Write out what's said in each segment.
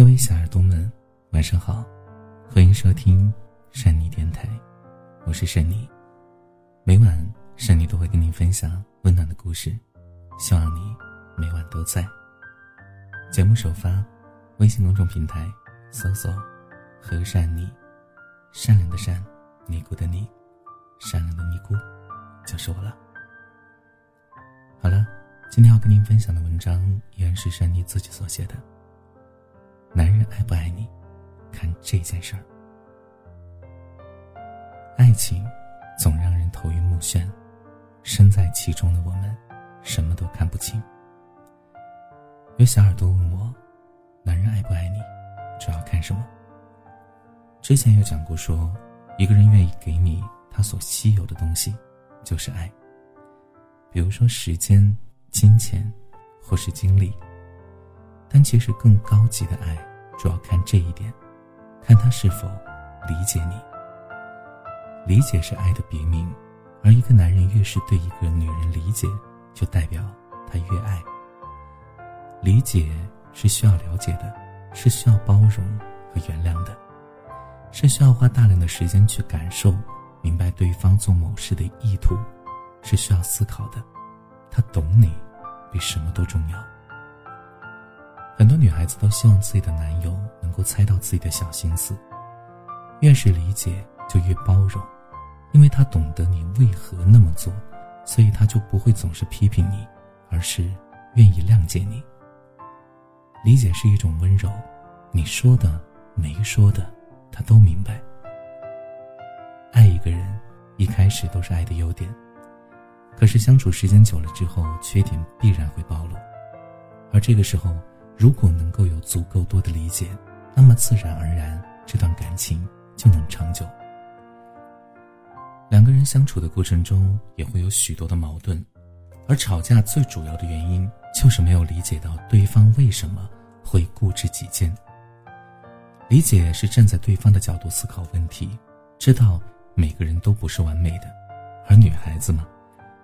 各位小耳朵们，晚上好，欢迎收听善妮电台，我是善妮。每晚善妮都会跟你分享温暖的故事，希望你每晚都在。节目首发，微信公众平台搜索“和善妮”，善良的善，尼姑的尼，善良的尼姑，就是我了。好了，今天要跟您分享的文章依然是善妮自己所写的。男人爱不爱你，看这件事儿。爱情总让人头晕目眩，身在其中的我们，什么都看不清。有小耳朵问我，男人爱不爱你，主要看什么？之前有讲过，说一个人愿意给你他所稀有的东西，就是爱。比如说时间、金钱，或是精力。但其实更高级的爱，主要看这一点，看他是否理解你。理解是爱的别名，而一个男人越是对一个女人理解，就代表他越爱。理解是需要了解的，是需要包容和原谅的，是需要花大量的时间去感受、明白对方做某事的意图，是需要思考的。他懂你，比什么都重要。很多女孩子都希望自己的男友能够猜到自己的小心思，越是理解就越包容，因为他懂得你为何那么做，所以他就不会总是批评你，而是愿意谅解你。理解是一种温柔，你说的、没说的，他都明白。爱一个人，一开始都是爱的优点，可是相处时间久了之后，缺点必然会暴露，而这个时候，如果能够有足够多的理解，那么自然而然这段感情就能长久。两个人相处的过程中，也会有许多的矛盾，而吵架最主要的原因。就是没有理解到对方为什么会固执己见。理解是站在对方的角度思考问题，知道每个人都不是完美的，而女孩子嘛，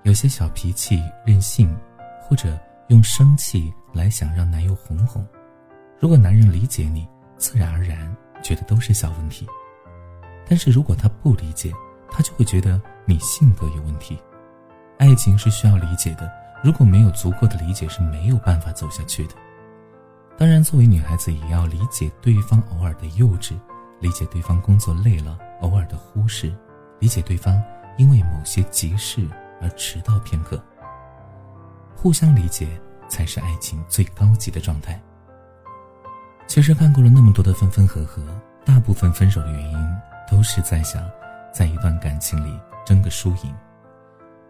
有些小脾气、任性，或者用生气来想让男友哄哄。如果男人理解你，自然而然觉得都是小问题；但是如果他不理解，他就会觉得你性格有问题。爱情是需要理解的。如果没有足够的理解，是没有办法走下去的。当然，作为女孩子，也要理解对方偶尔的幼稚，理解对方工作累了偶尔的忽视，理解对方因为某些急事而迟到片刻。互相理解才是爱情最高级的状态。其实看过了那么多的分分合合，大部分分手的原因都是在想，在一段感情里争个输赢。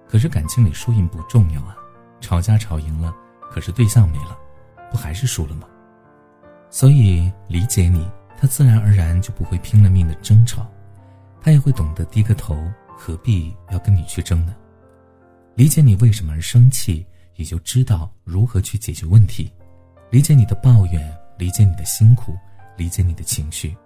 可是感情里输赢不重要啊。吵架吵赢了，可是对象没了，不还是输了吗？所以理解你，他自然而然就不会拼了命的争吵，他也会懂得低个头，何必要跟你去争呢？理解你为什么而生气，也就知道如何去解决问题。理解你的抱怨，理解你的辛苦，理解你的情绪。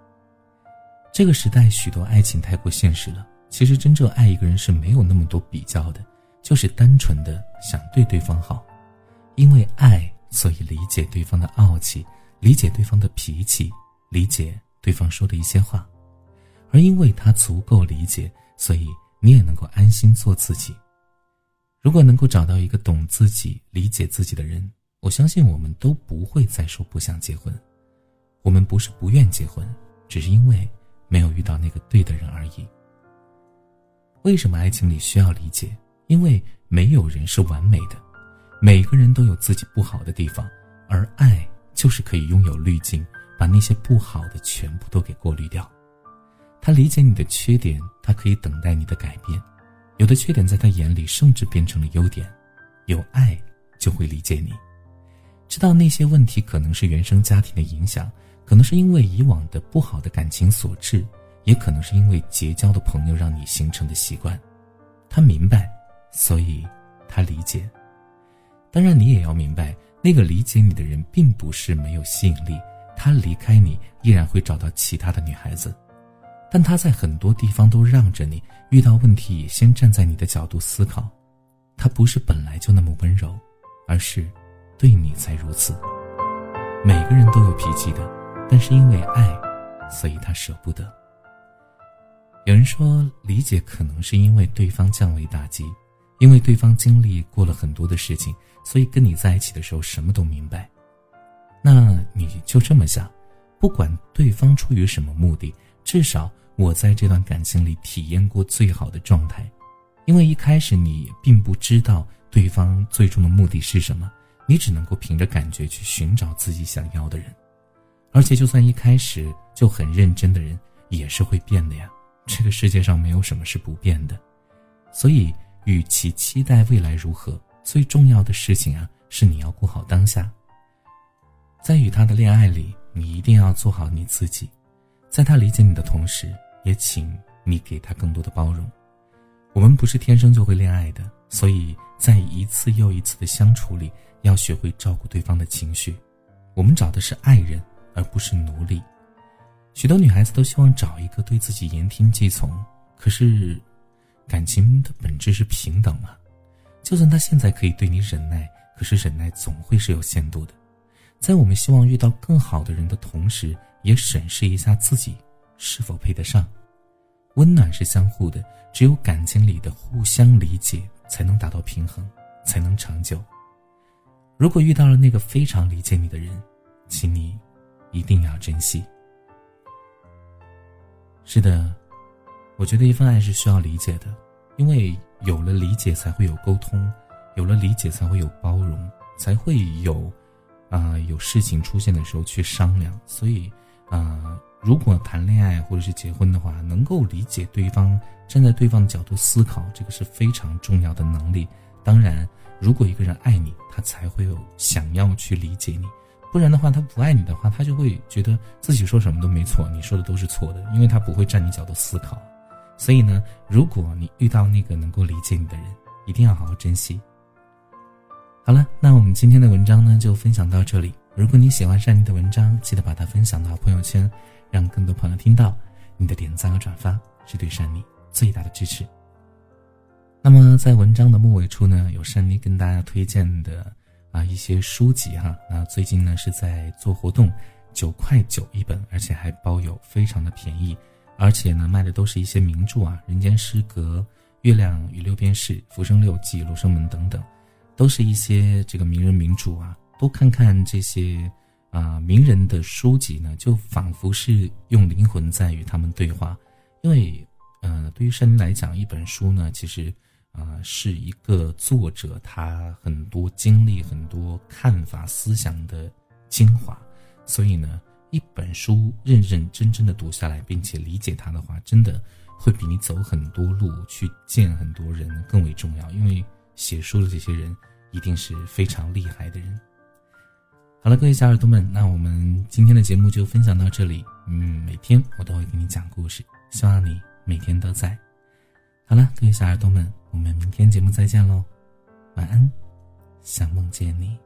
这个时代许多爱情太过现实了，其实真正爱一个人是没有那么多比较的。就是单纯的想对对方好，因为爱，所以理解对方的傲气，理解对方的脾气，理解对方说的一些话，而因为他足够理解，所以你也能够安心做自己。如果能够找到一个懂自己、理解自己的人，我相信我们都不会再说不想结婚。我们不是不愿结婚，只是因为没有遇到那个对的人而已。为什么爱情里需要理解？因为没有人是完美的，每个人都有自己不好的地方，而爱就是可以拥有滤镜，把那些不好的全部都给过滤掉。他理解你的缺点，他可以等待你的改变，有的缺点在他眼里甚至变成了优点。有爱就会理解你，知道那些问题可能是原生家庭的影响，可能是因为以往的不好的感情所致，也可能是因为结交的朋友让你形成的习惯。他明白。所以，他理解。当然，你也要明白，那个理解你的人并不是没有吸引力。他离开你，依然会找到其他的女孩子，但他在很多地方都让着你。遇到问题也先站在你的角度思考。他不是本来就那么温柔，而是对你才如此。每个人都有脾气的，但是因为爱，所以他舍不得。有人说，理解可能是因为对方降维打击，因为对方经历过了很多的事情，所以跟你在一起的时候什么都明白。那你就这么想，不管对方出于什么目的，至少我在这段感情里体验过最好的状态，因为一开始你并不知道对方最终的目的是什么，你只能够凭着感觉去寻找自己想要的人，而且就算一开始就很认真的人，也是会变的呀。这个世界上没有什么是不变的，所以与其期待未来如何，最重要的事情啊，是你要过好当下。在与他的恋爱里，你一定要做好你自己，在他理解你的同时，也请你给他更多的包容。我们不是天生就会恋爱的，所以在一次又一次的相处里，要学会照顾对方的情绪。我们找的是爱人，而不是奴隶。许多女孩子都希望找一个对自己言听计从，可是，感情的本质是平等嘛？就算他现在可以对你忍耐，可是忍耐总会是有限度的。在我们希望遇到更好的人的同时，也审视一下自己是否配得上。温暖是相互的，只有感情里的互相理解，才能达到平衡，才能长久。如果遇到了那个非常理解你的人，请你一定要珍惜。是的，我觉得一份爱是需要理解的，因为有了理解才会有沟通，有了理解才会有包容，才会有。啊，有事情出现的时候去商量。所以，啊，如果谈恋爱或者是结婚的话，能够理解对方，站在对方的角度思考，这个是非常重要的能力。当然，如果一个人爱你，他才会有想要去理解你；不然的话，他不爱你的话，他就会觉得自己说什么都没错，你说的都是错的，因为他不会站你角度思考。所以呢，如果你遇到那个能够理解你的人，一定要好好珍惜。好了，那我们今天的文章呢就分享到这里。如果你喜欢善妮的文章，记得把它分享到朋友圈，让更多朋友听到。你的点赞和转发是对善妮最大的支持。那么在文章的末尾处呢，有善妮跟大家推荐的啊一些书籍哈。那最近呢是在做活动，九块九一本，而且还包邮，非常的便宜。而且呢卖的都是一些名著啊，《人间失格》《月亮与六便士》《浮生六记》《罗生门》等等。都是一些这个名人名著啊，多看看这些啊名人的书籍呢，就仿佛是用灵魂在与他们对话。因为，呃，对于山林来讲，一本书呢，其实啊是一个作者他很多经历、很多看法、思想的精华。所以呢，一本书认认真真的读下来，并且理解它的话，真的会比你走很多路去见很多人更为重要。因为写书的这些人一定是非常厉害的人。好了，各位小耳朵们，那我们今天的节目就分享到这里。嗯，每天我都会给你讲故事，希望你每天都在。好了，各位小耳朵们，我们明天节目再见喽，晚安，想梦见你。